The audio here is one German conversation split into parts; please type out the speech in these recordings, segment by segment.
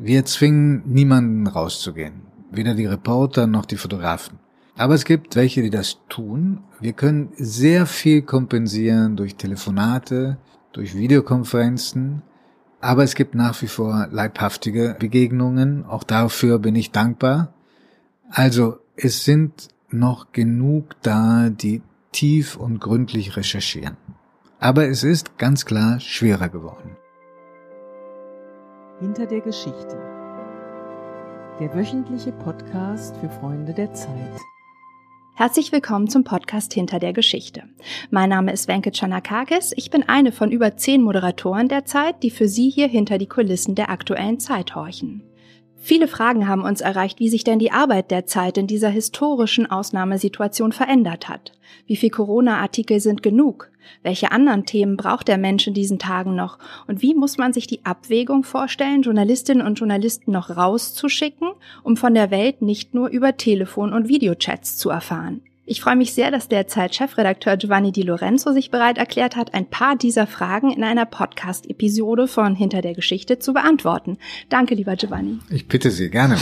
Wir zwingen niemanden rauszugehen. Weder die Reporter noch die Fotografen. Aber es gibt welche, die das tun. Wir können sehr viel kompensieren durch Telefonate, durch Videokonferenzen. Aber es gibt nach wie vor leibhaftige Begegnungen. Auch dafür bin ich dankbar. Also es sind noch genug da, die tief und gründlich recherchieren. Aber es ist ganz klar schwerer geworden. Hinter der Geschichte. Der wöchentliche Podcast für Freunde der Zeit. Herzlich willkommen zum Podcast Hinter der Geschichte. Mein Name ist Wenke Chanakakis. Ich bin eine von über zehn Moderatoren der Zeit, die für Sie hier hinter die Kulissen der aktuellen Zeit horchen. Viele Fragen haben uns erreicht, wie sich denn die Arbeit der Zeit in dieser historischen Ausnahmesituation verändert hat. Wie viel Corona-Artikel sind genug? Welche anderen Themen braucht der Mensch in diesen Tagen noch? Und wie muss man sich die Abwägung vorstellen, Journalistinnen und Journalisten noch rauszuschicken, um von der Welt nicht nur über Telefon und Videochats zu erfahren? Ich freue mich sehr, dass derzeit Chefredakteur Giovanni Di Lorenzo sich bereit erklärt hat, ein paar dieser Fragen in einer Podcast-Episode von Hinter der Geschichte zu beantworten. Danke, lieber Giovanni. Ich bitte Sie, gerne.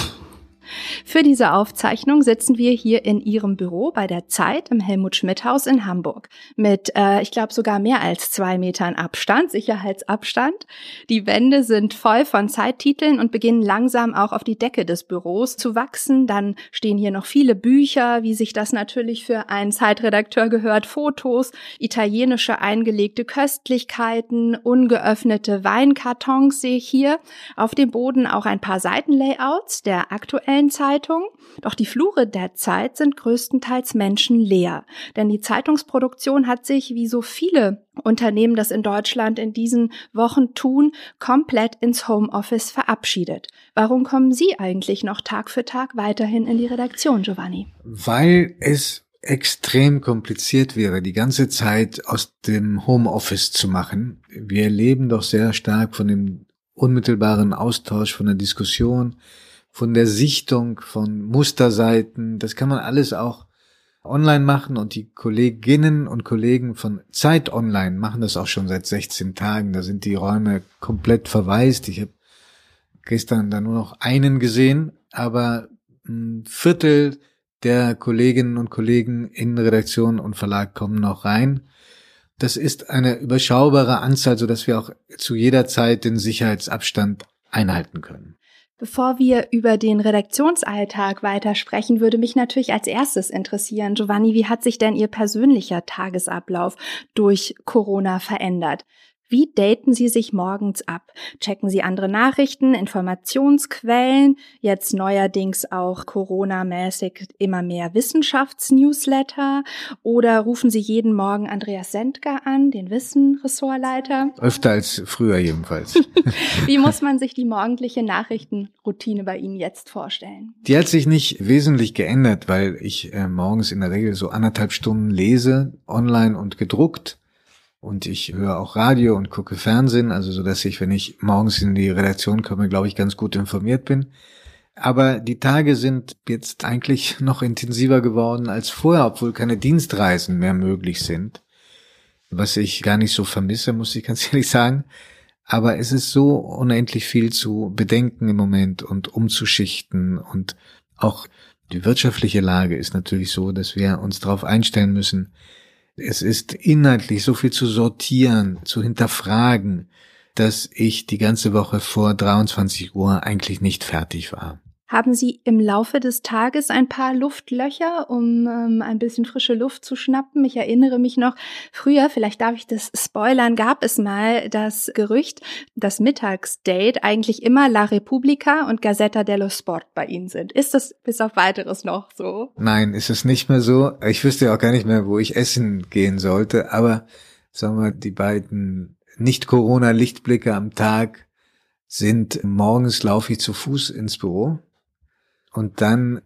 Für diese Aufzeichnung sitzen wir hier in Ihrem Büro bei der Zeit im Helmut Schmidt Haus in Hamburg mit, äh, ich glaube, sogar mehr als zwei Metern Abstand, Sicherheitsabstand. Die Wände sind voll von Zeittiteln und beginnen langsam auch auf die Decke des Büros zu wachsen. Dann stehen hier noch viele Bücher, wie sich das natürlich für einen Zeitredakteur gehört, Fotos, italienische eingelegte Köstlichkeiten, ungeöffnete Weinkartons sehe ich hier. Auf dem Boden auch ein paar Seitenlayouts der aktuellen aktuellen Zeitung, doch die Flure der Zeit sind größtenteils menschenleer, denn die Zeitungsproduktion hat sich, wie so viele Unternehmen das in Deutschland in diesen Wochen tun, komplett ins Homeoffice verabschiedet. Warum kommen Sie eigentlich noch Tag für Tag weiterhin in die Redaktion, Giovanni? Weil es extrem kompliziert wäre, die ganze Zeit aus dem Homeoffice zu machen. Wir leben doch sehr stark von dem unmittelbaren Austausch, von der Diskussion, von der Sichtung von Musterseiten. Das kann man alles auch online machen und die Kolleginnen und Kollegen von Zeit Online machen das auch schon seit 16 Tagen. Da sind die Räume komplett verwaist. Ich habe gestern da nur noch einen gesehen, aber ein Viertel der Kolleginnen und Kollegen in Redaktion und Verlag kommen noch rein. Das ist eine überschaubare Anzahl, so dass wir auch zu jeder Zeit den Sicherheitsabstand einhalten können. Bevor wir über den Redaktionsalltag weitersprechen, würde mich natürlich als erstes interessieren, Giovanni, wie hat sich denn Ihr persönlicher Tagesablauf durch Corona verändert? Wie daten Sie sich morgens ab? Checken Sie andere Nachrichten, Informationsquellen, jetzt neuerdings auch Corona-mäßig immer mehr Wissenschaftsnewsletter oder rufen Sie jeden Morgen Andreas Sendker an, den Wissen-Ressortleiter? Öfter als früher jedenfalls. Wie muss man sich die morgendliche Nachrichtenroutine bei Ihnen jetzt vorstellen? Die hat sich nicht wesentlich geändert, weil ich äh, morgens in der Regel so anderthalb Stunden lese, online und gedruckt und ich höre auch Radio und gucke Fernsehen, also so dass ich, wenn ich morgens in die Redaktion komme, glaube ich, ganz gut informiert bin. Aber die Tage sind jetzt eigentlich noch intensiver geworden als vorher, obwohl keine Dienstreisen mehr möglich sind. Was ich gar nicht so vermisse, muss ich ganz ehrlich sagen. Aber es ist so unendlich viel zu bedenken im Moment und umzuschichten und auch die wirtschaftliche Lage ist natürlich so, dass wir uns darauf einstellen müssen, es ist inhaltlich so viel zu sortieren, zu hinterfragen, dass ich die ganze Woche vor 23 Uhr eigentlich nicht fertig war. Haben Sie im Laufe des Tages ein paar Luftlöcher, um ähm, ein bisschen frische Luft zu schnappen? Ich erinnere mich noch, früher, vielleicht darf ich das spoilern, gab es mal das Gerücht, dass Mittagsdate eigentlich immer La Repubblica und Gazzetta dello Sport bei Ihnen sind. Ist das bis auf weiteres noch so? Nein, ist es nicht mehr so. Ich wüsste auch gar nicht mehr, wo ich essen gehen sollte, aber sagen wir, die beiden Nicht-Corona-Lichtblicke am Tag sind morgens laufe ich zu Fuß ins Büro und dann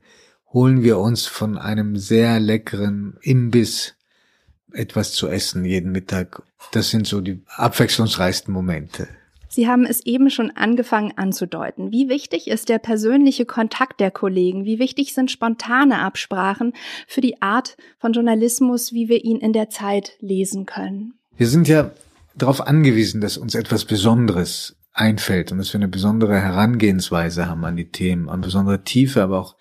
holen wir uns von einem sehr leckeren Imbiss etwas zu essen jeden Mittag. Das sind so die abwechslungsreichsten Momente. Sie haben es eben schon angefangen anzudeuten. Wie wichtig ist der persönliche Kontakt der Kollegen? Wie wichtig sind spontane Absprachen für die Art von Journalismus, wie wir ihn in der Zeit lesen können? Wir sind ja darauf angewiesen, dass uns etwas Besonderes einfällt und dass wir eine besondere Herangehensweise haben an die Themen, an besondere Tiefe, aber auch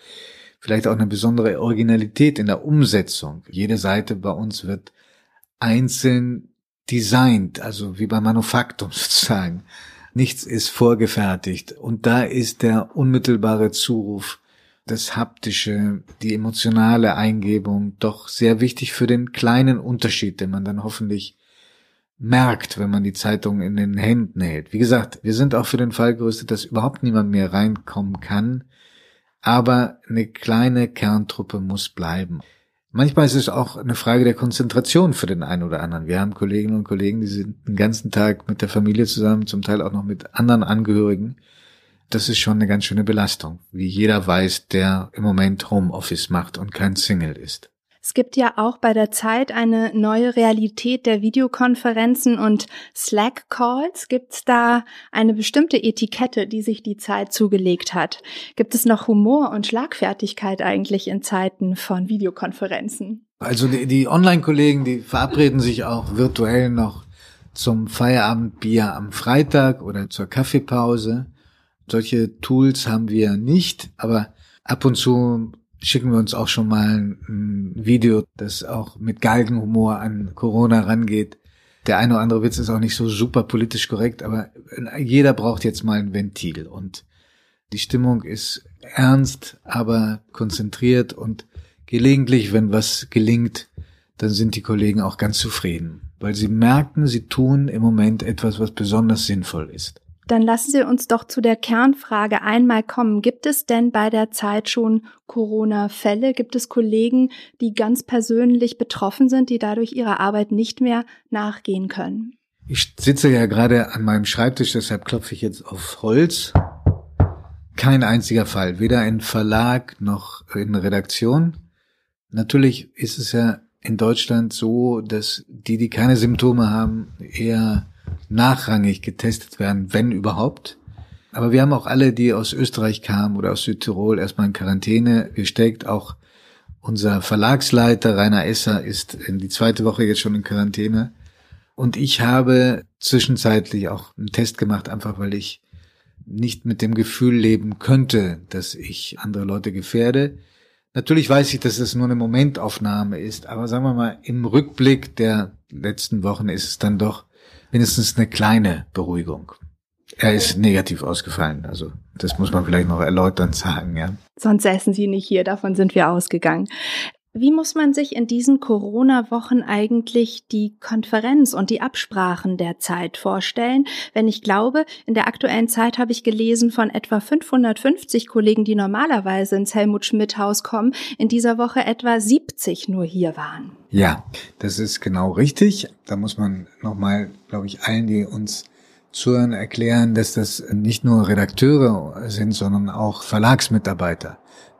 vielleicht auch eine besondere Originalität in der Umsetzung. Jede Seite bei uns wird einzeln designt, also wie bei Manufaktum sozusagen. Nichts ist vorgefertigt. Und da ist der unmittelbare Zuruf, das haptische, die emotionale Eingebung doch sehr wichtig für den kleinen Unterschied, den man dann hoffentlich merkt, wenn man die Zeitung in den Händen hält. Wie gesagt, wir sind auch für den Fall gerüstet, dass überhaupt niemand mehr reinkommen kann. Aber eine kleine Kerntruppe muss bleiben. Manchmal ist es auch eine Frage der Konzentration für den einen oder anderen. Wir haben Kolleginnen und Kollegen, die sind den ganzen Tag mit der Familie zusammen, zum Teil auch noch mit anderen Angehörigen. Das ist schon eine ganz schöne Belastung, wie jeder weiß, der im Moment Homeoffice macht und kein Single ist. Es gibt ja auch bei der Zeit eine neue Realität der Videokonferenzen und Slack-Calls. Gibt es da eine bestimmte Etikette, die sich die Zeit zugelegt hat? Gibt es noch Humor und Schlagfertigkeit eigentlich in Zeiten von Videokonferenzen? Also die, die Online-Kollegen, die verabreden sich auch virtuell noch zum Feierabendbier am Freitag oder zur Kaffeepause. Solche Tools haben wir nicht, aber ab und zu schicken wir uns auch schon mal ein Video, das auch mit Galgenhumor an Corona rangeht. Der eine oder andere Witz ist auch nicht so super politisch korrekt, aber jeder braucht jetzt mal ein Ventil und die Stimmung ist ernst, aber konzentriert und gelegentlich, wenn was gelingt, dann sind die Kollegen auch ganz zufrieden, weil sie merken, sie tun im Moment etwas, was besonders sinnvoll ist. Dann lassen Sie uns doch zu der Kernfrage einmal kommen. Gibt es denn bei der Zeit schon Corona-Fälle? Gibt es Kollegen, die ganz persönlich betroffen sind, die dadurch ihrer Arbeit nicht mehr nachgehen können? Ich sitze ja gerade an meinem Schreibtisch, deshalb klopfe ich jetzt auf Holz. Kein einziger Fall, weder in Verlag noch in Redaktion. Natürlich ist es ja in Deutschland so, dass die, die keine Symptome haben, eher nachrangig getestet werden, wenn überhaupt. Aber wir haben auch alle, die aus Österreich kamen oder aus Südtirol, erstmal in Quarantäne gesteckt. Auch unser Verlagsleiter Rainer Esser ist in die zweite Woche jetzt schon in Quarantäne. Und ich habe zwischenzeitlich auch einen Test gemacht, einfach weil ich nicht mit dem Gefühl leben könnte, dass ich andere Leute gefährde. Natürlich weiß ich, dass es nur eine Momentaufnahme ist, aber sagen wir mal, im Rückblick der letzten Wochen ist es dann doch mindestens eine kleine Beruhigung. Er ist negativ ausgefallen, also das muss man vielleicht noch erläuternd sagen, ja. Sonst essen Sie nicht hier, davon sind wir ausgegangen. Wie muss man sich in diesen Corona-Wochen eigentlich die Konferenz und die Absprachen der Zeit vorstellen? Wenn ich glaube, in der aktuellen Zeit habe ich gelesen von etwa 550 Kollegen, die normalerweise ins Helmut Schmidt Haus kommen, in dieser Woche etwa 70 nur hier waren. Ja, das ist genau richtig. Da muss man nochmal, glaube ich, allen, die uns zuhören, erklären, dass das nicht nur Redakteure sind, sondern auch Verlagsmitarbeiter.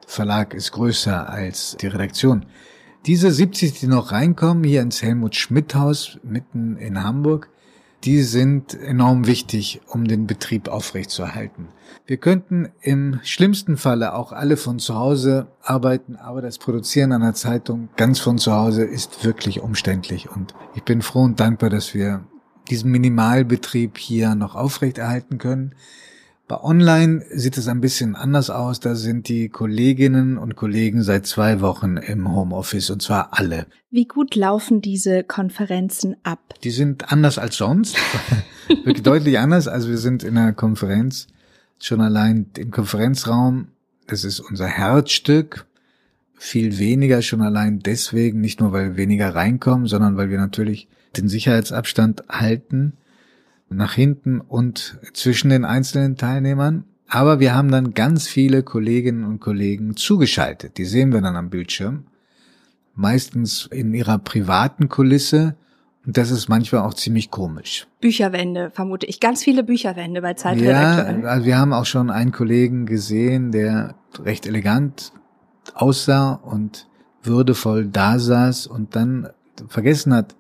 Verlag ist größer als die Redaktion. Diese 70, die noch reinkommen, hier ins Helmut Schmidt Haus mitten in Hamburg, die sind enorm wichtig, um den Betrieb aufrechtzuerhalten. Wir könnten im schlimmsten Falle auch alle von zu Hause arbeiten, aber das Produzieren einer Zeitung ganz von zu Hause ist wirklich umständlich und ich bin froh und dankbar, dass wir diesen Minimalbetrieb hier noch aufrechterhalten können. Bei Online sieht es ein bisschen anders aus. Da sind die Kolleginnen und Kollegen seit zwei Wochen im Homeoffice und zwar alle. Wie gut laufen diese Konferenzen ab? Die sind anders als sonst. Wirklich deutlich anders. Also wir sind in einer Konferenz schon allein im Konferenzraum. Das ist unser Herzstück. Viel weniger schon allein deswegen, nicht nur weil weniger reinkommen, sondern weil wir natürlich den Sicherheitsabstand halten nach hinten und zwischen den einzelnen Teilnehmern. Aber wir haben dann ganz viele Kolleginnen und Kollegen zugeschaltet. Die sehen wir dann am Bildschirm. Meistens in ihrer privaten Kulisse. Und das ist manchmal auch ziemlich komisch. Bücherwände, vermute ich. Ganz viele Bücherwände bei Zeitredaktionen. Ja, also wir haben auch schon einen Kollegen gesehen, der recht elegant aussah und würdevoll da saß und dann vergessen hat,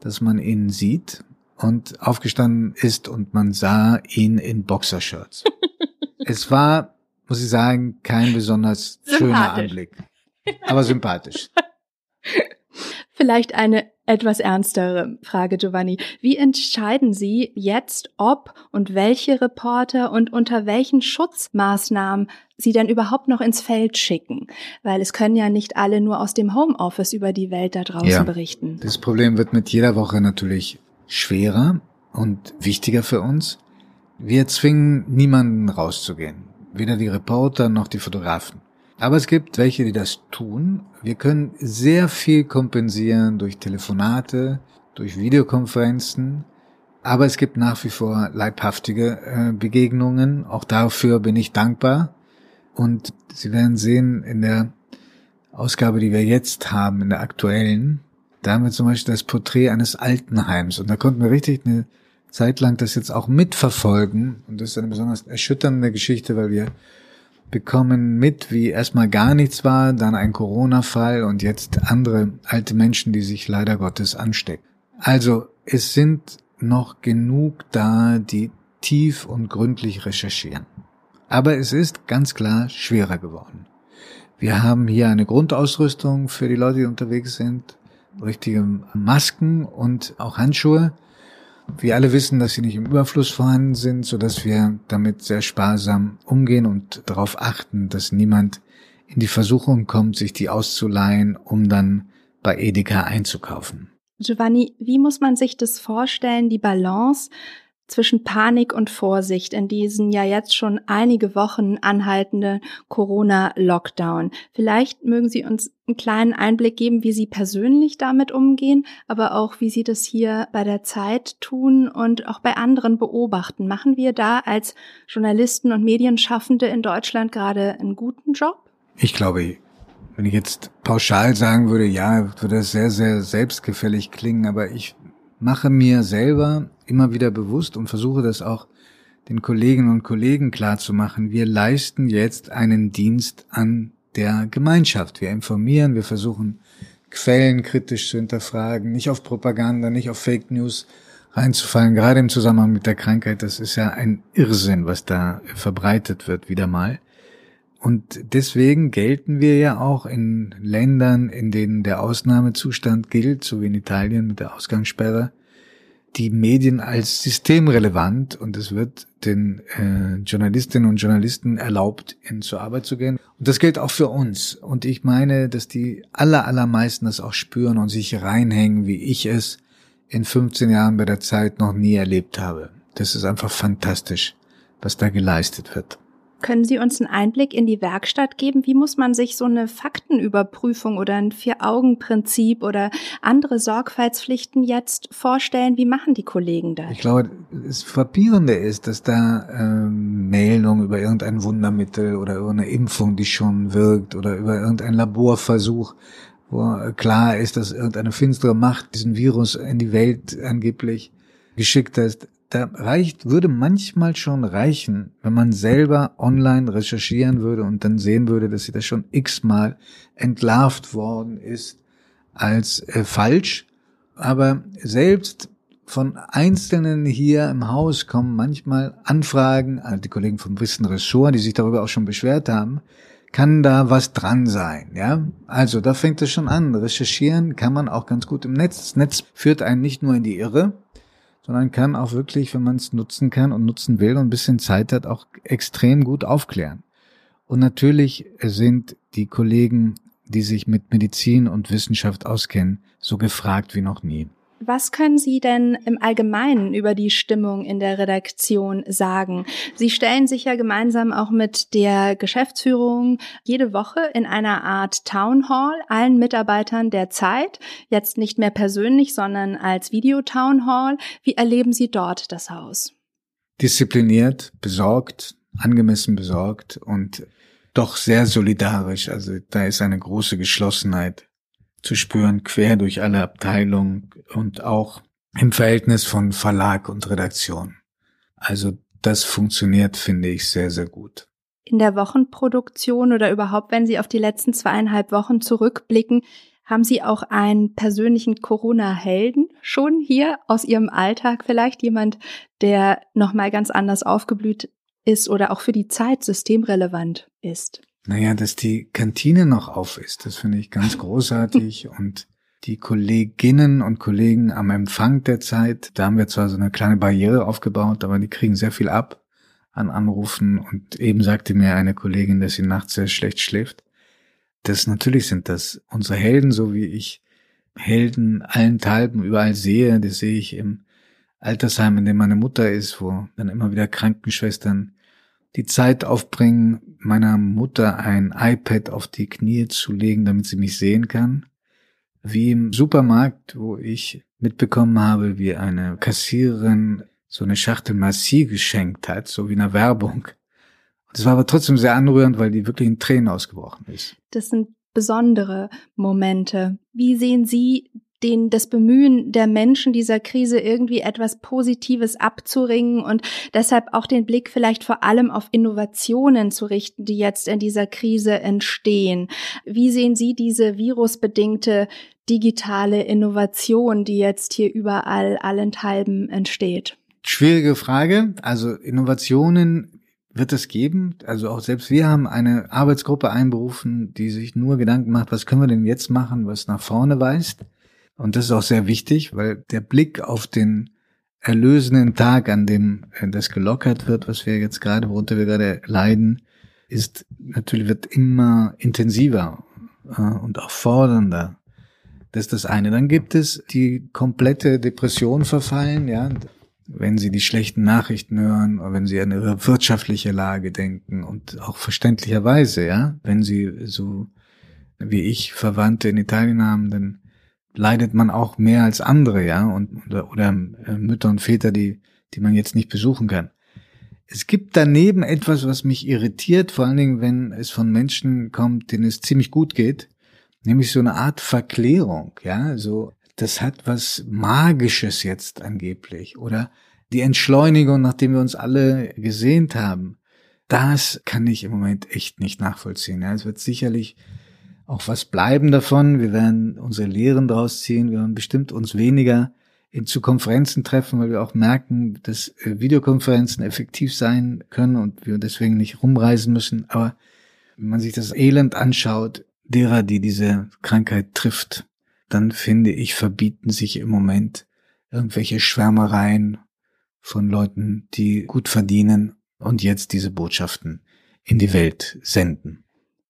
dass man ihn sieht und aufgestanden ist und man sah ihn in Boxershirts. es war, muss ich sagen, kein besonders schöner Anblick, aber sympathisch. Vielleicht eine etwas ernstere Frage, Giovanni. Wie entscheiden Sie jetzt, ob und welche Reporter und unter welchen Schutzmaßnahmen Sie denn überhaupt noch ins Feld schicken? Weil es können ja nicht alle nur aus dem Homeoffice über die Welt da draußen ja, berichten. Das Problem wird mit jeder Woche natürlich schwerer und wichtiger für uns. Wir zwingen niemanden rauszugehen. Weder die Reporter noch die Fotografen. Aber es gibt welche, die das tun. Wir können sehr viel kompensieren durch Telefonate, durch Videokonferenzen. Aber es gibt nach wie vor leibhaftige äh, Begegnungen. Auch dafür bin ich dankbar. Und Sie werden sehen, in der Ausgabe, die wir jetzt haben, in der aktuellen, da haben wir zum Beispiel das Porträt eines Altenheims. Und da konnten wir richtig eine Zeit lang das jetzt auch mitverfolgen. Und das ist eine besonders erschütternde Geschichte, weil wir bekommen mit, wie erstmal gar nichts war, dann ein Corona-Fall und jetzt andere alte Menschen, die sich leider Gottes anstecken. Also es sind noch genug da, die tief und gründlich recherchieren. Aber es ist ganz klar schwerer geworden. Wir haben hier eine Grundausrüstung für die Leute, die unterwegs sind, richtige Masken und auch Handschuhe. Wir alle wissen, dass sie nicht im Überfluss vorhanden sind, so dass wir damit sehr sparsam umgehen und darauf achten, dass niemand in die Versuchung kommt, sich die auszuleihen, um dann bei Edeka einzukaufen. Giovanni, wie muss man sich das vorstellen, die Balance zwischen Panik und Vorsicht in diesen ja jetzt schon einige Wochen anhaltenden Corona-Lockdown. Vielleicht mögen Sie uns einen kleinen Einblick geben, wie Sie persönlich damit umgehen, aber auch wie Sie das hier bei der Zeit tun und auch bei anderen beobachten. Machen wir da als Journalisten und Medienschaffende in Deutschland gerade einen guten Job? Ich glaube, wenn ich jetzt pauschal sagen würde, ja, würde das sehr, sehr selbstgefällig klingen, aber ich mache mir selber immer wieder bewusst und versuche das auch den Kolleginnen und Kollegen klar zu machen. Wir leisten jetzt einen Dienst an der Gemeinschaft. Wir informieren, wir versuchen Quellen kritisch zu hinterfragen, nicht auf Propaganda, nicht auf Fake News reinzufallen, gerade im Zusammenhang mit der Krankheit. Das ist ja ein Irrsinn, was da verbreitet wird, wieder mal. Und deswegen gelten wir ja auch in Ländern, in denen der Ausnahmezustand gilt, so wie in Italien mit der Ausgangssperre, die Medien als systemrelevant und es wird den äh, Journalistinnen und Journalisten erlaubt, in zur Arbeit zu gehen. Und das gilt auch für uns. Und ich meine, dass die aller, allermeisten das auch spüren und sich reinhängen, wie ich es in 15 Jahren bei der Zeit noch nie erlebt habe. Das ist einfach fantastisch, was da geleistet wird. Können Sie uns einen Einblick in die Werkstatt geben? Wie muss man sich so eine Faktenüberprüfung oder ein Vier-Augen-Prinzip oder andere Sorgfaltspflichten jetzt vorstellen? Wie machen die Kollegen das? Ich glaube, das Frappierende ist, dass da ähm, Meldungen über irgendein Wundermittel oder über eine Impfung, die schon wirkt oder über irgendein Laborversuch, wo klar ist, dass irgendeine finstere Macht diesen Virus in die Welt angeblich geschickt hat, da reicht, würde manchmal schon reichen, wenn man selber online recherchieren würde und dann sehen würde, dass sie das schon x-mal entlarvt worden ist als äh, falsch. Aber selbst von Einzelnen hier im Haus kommen manchmal Anfragen, also die Kollegen vom Wissen Ressort, die sich darüber auch schon beschwert haben, kann da was dran sein, ja? Also, da fängt es schon an. Recherchieren kann man auch ganz gut im Netz. Das Netz führt einen nicht nur in die Irre, sondern kann auch wirklich, wenn man es nutzen kann und nutzen will und ein bisschen Zeit hat, auch extrem gut aufklären. Und natürlich sind die Kollegen, die sich mit Medizin und Wissenschaft auskennen, so gefragt wie noch nie. Was können Sie denn im Allgemeinen über die Stimmung in der Redaktion sagen? Sie stellen sich ja gemeinsam auch mit der Geschäftsführung jede Woche in einer Art Town Hall allen Mitarbeitern der Zeit, jetzt nicht mehr persönlich, sondern als Video Town Hall. Wie erleben Sie dort das Haus? Diszipliniert, besorgt, angemessen besorgt und doch sehr solidarisch. Also da ist eine große Geschlossenheit zu spüren, quer durch alle Abteilungen und auch im Verhältnis von Verlag und Redaktion. Also das funktioniert, finde ich, sehr, sehr gut. In der Wochenproduktion oder überhaupt, wenn Sie auf die letzten zweieinhalb Wochen zurückblicken, haben Sie auch einen persönlichen Corona-Helden schon hier aus Ihrem Alltag vielleicht? Jemand, der nochmal ganz anders aufgeblüht ist oder auch für die Zeit systemrelevant ist? Naja, dass die Kantine noch auf ist, das finde ich ganz großartig und die Kolleginnen und Kollegen am Empfang der Zeit, da haben wir zwar so eine kleine Barriere aufgebaut, aber die kriegen sehr viel ab an Anrufen und eben sagte mir eine Kollegin, dass sie nachts sehr schlecht schläft. Das natürlich sind das unsere Helden, so wie ich Helden allenthalben überall sehe. Das sehe ich im Altersheim, in dem meine Mutter ist, wo dann immer wieder Krankenschwestern die Zeit aufbringen, meiner Mutter ein iPad auf die Knie zu legen, damit sie mich sehen kann. Wie im Supermarkt, wo ich mitbekommen habe, wie eine Kassiererin so eine Schachtel Massi geschenkt hat, so wie in einer Werbung. Das war aber trotzdem sehr anrührend, weil die wirklich in Tränen ausgebrochen ist. Das sind besondere Momente. Wie sehen Sie den, das Bemühen der Menschen dieser Krise irgendwie etwas Positives abzuringen und deshalb auch den Blick vielleicht vor allem auf Innovationen zu richten, die jetzt in dieser Krise entstehen. Wie sehen Sie diese virusbedingte digitale Innovation, die jetzt hier überall allenthalben entsteht? Schwierige Frage. Also Innovationen wird es geben. Also auch selbst wir haben eine Arbeitsgruppe einberufen, die sich nur Gedanken macht, was können wir denn jetzt machen, was nach vorne weist. Und das ist auch sehr wichtig, weil der Blick auf den erlösenden Tag, an dem äh, das gelockert wird, was wir jetzt gerade, worunter wir gerade leiden, ist natürlich wird immer intensiver äh, und auch fordernder. Das ist das eine. Dann gibt es die komplette Depression verfallen, ja wenn sie die schlechten Nachrichten hören oder wenn sie an ihre wirtschaftliche Lage denken und auch verständlicherweise, ja, wenn sie so wie ich Verwandte in Italien haben, dann leidet man auch mehr als andere, ja, und oder, oder äh, Mütter und Väter, die die man jetzt nicht besuchen kann. Es gibt daneben etwas, was mich irritiert, vor allen Dingen, wenn es von Menschen kommt, denen es ziemlich gut geht, nämlich so eine Art Verklärung, ja, so das hat was Magisches jetzt angeblich oder die Entschleunigung, nachdem wir uns alle gesehnt haben. Das kann ich im Moment echt nicht nachvollziehen. Ja, es wird sicherlich auch was bleiben davon. Wir werden unsere Lehren daraus ziehen. Wir werden bestimmt uns weniger in zu Konferenzen treffen, weil wir auch merken, dass äh, Videokonferenzen effektiv sein können und wir deswegen nicht rumreisen müssen. Aber wenn man sich das Elend anschaut, derer, die diese Krankheit trifft, dann finde ich, verbieten sich im Moment irgendwelche Schwärmereien von Leuten, die gut verdienen und jetzt diese Botschaften in die Welt senden.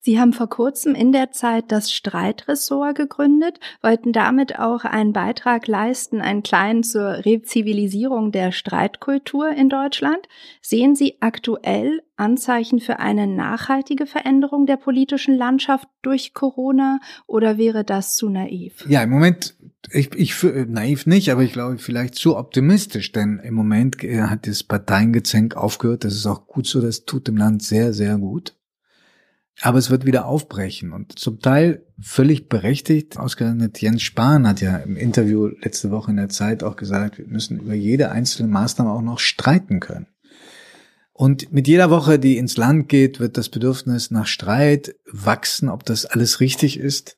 Sie haben vor kurzem in der Zeit das Streitressort gegründet, wollten damit auch einen Beitrag leisten, einen kleinen zur Rezivilisierung der Streitkultur in Deutschland. Sehen Sie aktuell Anzeichen für eine nachhaltige Veränderung der politischen Landschaft durch Corona oder wäre das zu naiv? Ja, im Moment ich, ich naiv nicht, aber ich glaube vielleicht zu optimistisch, denn im Moment äh, hat das Parteiengezänk aufgehört. Das ist auch gut so, das tut dem Land sehr, sehr gut. Aber es wird wieder aufbrechen und zum Teil völlig berechtigt. Ausgerechnet Jens Spahn hat ja im Interview letzte Woche in der Zeit auch gesagt, wir müssen über jede einzelne Maßnahme auch noch streiten können. Und mit jeder Woche, die ins Land geht, wird das Bedürfnis nach Streit wachsen, ob das alles richtig ist.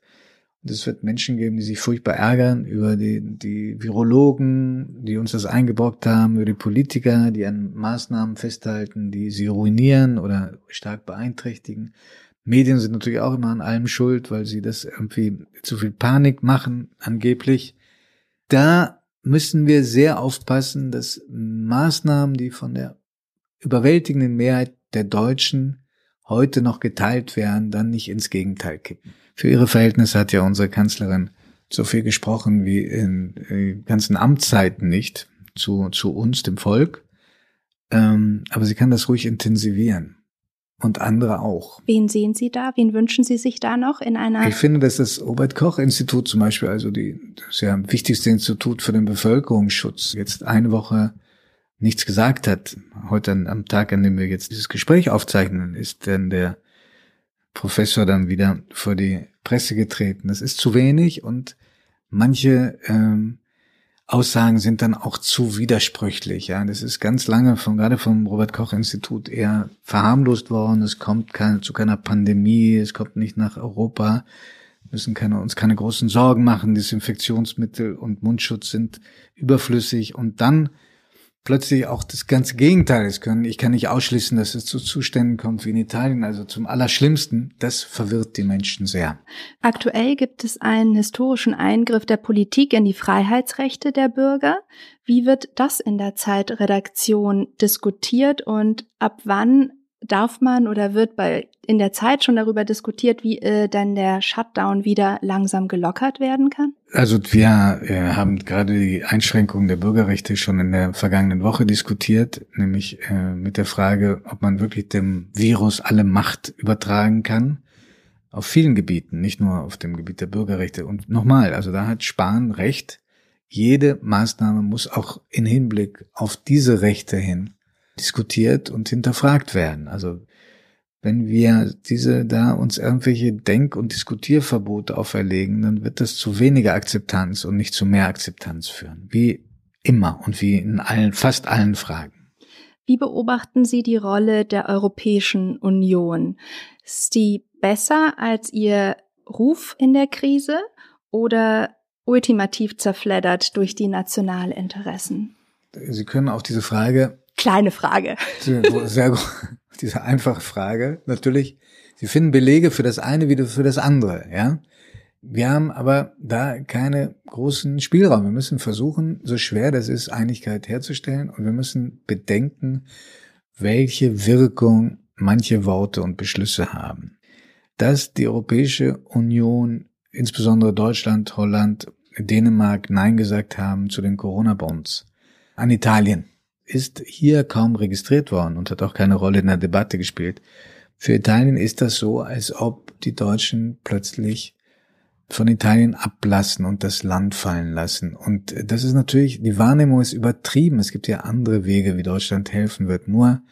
Und es wird Menschen geben, die sich furchtbar ärgern über die, die Virologen, die uns das eingebrockt haben, über die Politiker, die an Maßnahmen festhalten, die sie ruinieren oder stark beeinträchtigen. Medien sind natürlich auch immer an allem schuld, weil sie das irgendwie zu viel Panik machen, angeblich. Da müssen wir sehr aufpassen, dass Maßnahmen, die von der überwältigenden Mehrheit der Deutschen heute noch geteilt werden, dann nicht ins Gegenteil kippen. Für ihre Verhältnisse hat ja unsere Kanzlerin so viel gesprochen wie in äh, ganzen Amtszeiten nicht zu, zu uns, dem Volk. Ähm, aber sie kann das ruhig intensivieren und andere auch. Wen sehen Sie da? Wen wünschen Sie sich da noch in einer? Ich finde, dass das Robert Koch Institut zum Beispiel, also die, das ist ja das wichtigste Institut für den Bevölkerungsschutz, jetzt eine Woche nichts gesagt hat. Heute am Tag, an dem wir jetzt dieses Gespräch aufzeichnen, ist denn der Professor dann wieder vor die Presse getreten. Das ist zu wenig und manche ähm, Aussagen sind dann auch zu widersprüchlich. Ja, das ist ganz lange von gerade vom Robert Koch Institut eher verharmlost worden. Es kommt keine, zu keiner Pandemie, es kommt nicht nach Europa. Wir müssen keine, uns keine großen Sorgen machen. Desinfektionsmittel und Mundschutz sind überflüssig. Und dann plötzlich auch das ganze Gegenteil ist können. Ich kann nicht ausschließen, dass es zu Zuständen kommt wie in Italien, also zum Allerschlimmsten. Das verwirrt die Menschen sehr. Aktuell gibt es einen historischen Eingriff der Politik in die Freiheitsrechte der Bürger. Wie wird das in der Zeitredaktion diskutiert und ab wann darf man oder wird bei in der Zeit schon darüber diskutiert, wie äh, dann der Shutdown wieder langsam gelockert werden kann? Also wir äh, haben gerade die Einschränkung der Bürgerrechte schon in der vergangenen Woche diskutiert, nämlich äh, mit der Frage, ob man wirklich dem Virus alle Macht übertragen kann. Auf vielen Gebieten, nicht nur auf dem Gebiet der Bürgerrechte. Und nochmal, also da hat Spahn recht. Jede Maßnahme muss auch in Hinblick auf diese Rechte hin diskutiert und hinterfragt werden. Also wenn wir diese da uns irgendwelche Denk- und Diskutierverbote auferlegen, dann wird das zu weniger Akzeptanz und nicht zu mehr Akzeptanz führen. Wie immer und wie in allen, fast allen Fragen. Wie beobachten Sie die Rolle der Europäischen Union? Ist die besser als ihr Ruf in der Krise oder ultimativ zerfleddert durch die Nationalinteressen? Sie können auf diese Frage kleine Frage. Sehr gut. Diese einfache Frage. Natürlich, Sie finden Belege für das eine wie für das andere, ja. Wir haben aber da keine großen Spielraum. Wir müssen versuchen, so schwer das ist, Einigkeit herzustellen und wir müssen bedenken, welche Wirkung manche Worte und Beschlüsse haben. Dass die Europäische Union, insbesondere Deutschland, Holland, Dänemark Nein gesagt haben zu den Corona-Bonds an Italien, ist hier kaum registriert worden und hat auch keine Rolle in der Debatte gespielt. Für Italien ist das so, als ob die Deutschen plötzlich von Italien ablassen und das Land fallen lassen. Und das ist natürlich, die Wahrnehmung ist übertrieben. Es gibt ja andere Wege, wie Deutschland helfen wird. Nur,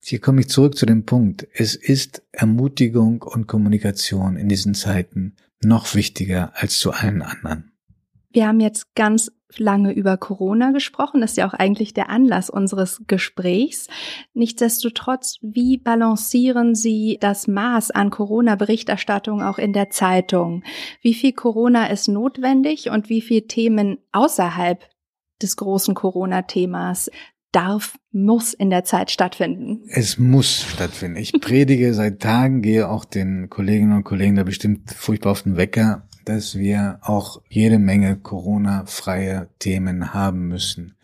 hier komme ich zurück zu dem Punkt. Es ist Ermutigung und Kommunikation in diesen Zeiten noch wichtiger als zu allen anderen. Wir haben jetzt ganz lange über Corona gesprochen. Das ist ja auch eigentlich der Anlass unseres Gesprächs. Nichtsdestotrotz, wie balancieren Sie das Maß an Corona-Berichterstattung auch in der Zeitung? Wie viel Corona ist notwendig und wie viel Themen außerhalb des großen Corona-Themas darf, muss in der Zeit stattfinden. Es muss stattfinden. Ich predige seit Tagen, gehe auch den Kolleginnen und Kollegen da bestimmt furchtbar auf den Wecker dass wir auch jede Menge Corona-freie Themen haben müssen.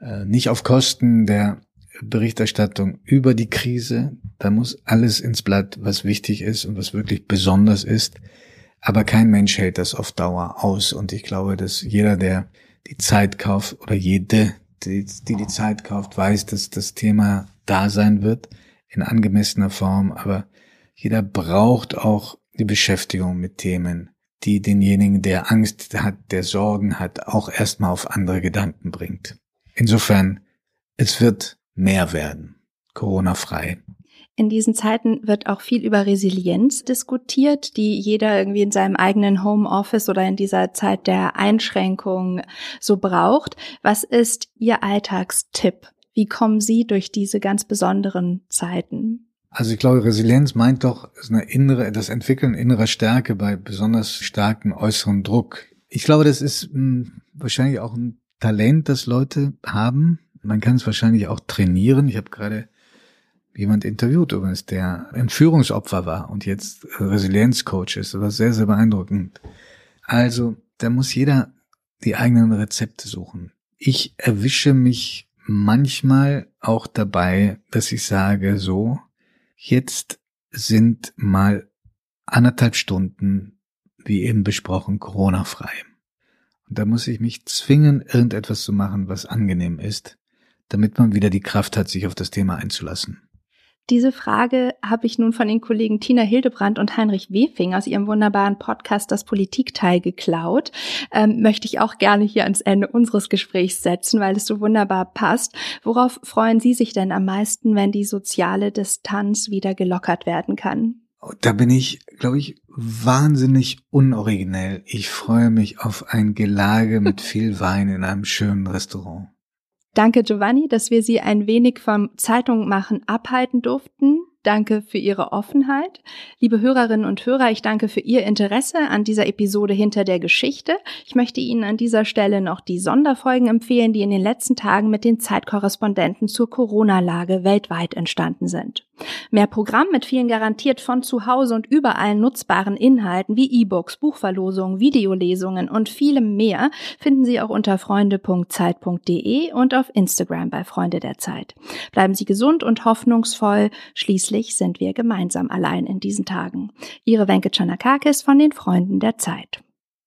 Äh, nicht auf Kosten der Berichterstattung über die Krise. Da muss alles ins Blatt, was wichtig ist und was wirklich besonders ist. Aber kein Mensch hält das auf Dauer aus. Und ich glaube, dass jeder, der die Zeit kauft oder jede, die die, die Zeit kauft, weiß, dass das Thema da sein wird in angemessener Form. Aber jeder braucht auch die Beschäftigung mit Themen, die denjenigen, der Angst hat, der Sorgen hat, auch erstmal auf andere Gedanken bringt. Insofern, es wird mehr werden, Corona-frei. In diesen Zeiten wird auch viel über Resilienz diskutiert, die jeder irgendwie in seinem eigenen Homeoffice oder in dieser Zeit der Einschränkung so braucht. Was ist Ihr Alltagstipp? Wie kommen Sie durch diese ganz besonderen Zeiten? Also ich glaube, Resilienz meint doch eine innere, das Entwickeln innerer Stärke bei besonders starkem äußeren Druck. Ich glaube, das ist mh, hm, wahrscheinlich auch ein Talent, das Leute haben. Man kann es wahrscheinlich auch trainieren. Ich habe gerade jemand interviewt übrigens, der Entführungsopfer war und jetzt Resilienzcoach ist. Das war sehr, sehr beeindruckend. Also, da muss jeder die eigenen Rezepte suchen. Ich erwische mich manchmal auch dabei, dass ich sage so, Jetzt sind mal anderthalb Stunden, wie eben besprochen, Corona-frei. Und da muss ich mich zwingen, irgendetwas zu machen, was angenehm ist, damit man wieder die Kraft hat, sich auf das Thema einzulassen. Diese Frage habe ich nun von den Kollegen Tina Hildebrand und Heinrich Wefing aus ihrem wunderbaren Podcast Das Politikteil geklaut. Ähm, möchte ich auch gerne hier ans Ende unseres Gesprächs setzen, weil es so wunderbar passt. Worauf freuen Sie sich denn am meisten, wenn die soziale Distanz wieder gelockert werden kann? Da bin ich, glaube ich, wahnsinnig unoriginell. Ich freue mich auf ein Gelage mit viel Wein in einem schönen Restaurant. Danke, Giovanni, dass wir Sie ein wenig vom Zeitung machen abhalten durften. Danke für Ihre Offenheit. Liebe Hörerinnen und Hörer, ich danke für Ihr Interesse an dieser Episode hinter der Geschichte. Ich möchte Ihnen an dieser Stelle noch die Sonderfolgen empfehlen, die in den letzten Tagen mit den Zeitkorrespondenten zur Corona-Lage weltweit entstanden sind. Mehr Programm mit vielen garantiert von zu Hause und überall nutzbaren Inhalten wie E-Books, Buchverlosungen, Videolesungen und vielem mehr finden Sie auch unter freunde.zeit.de und auf Instagram bei Freunde der Zeit. Bleiben Sie gesund und hoffnungsvoll. Schließlich sind wir gemeinsam allein in diesen Tagen. Ihre Wenke Chanakakis von den Freunden der Zeit.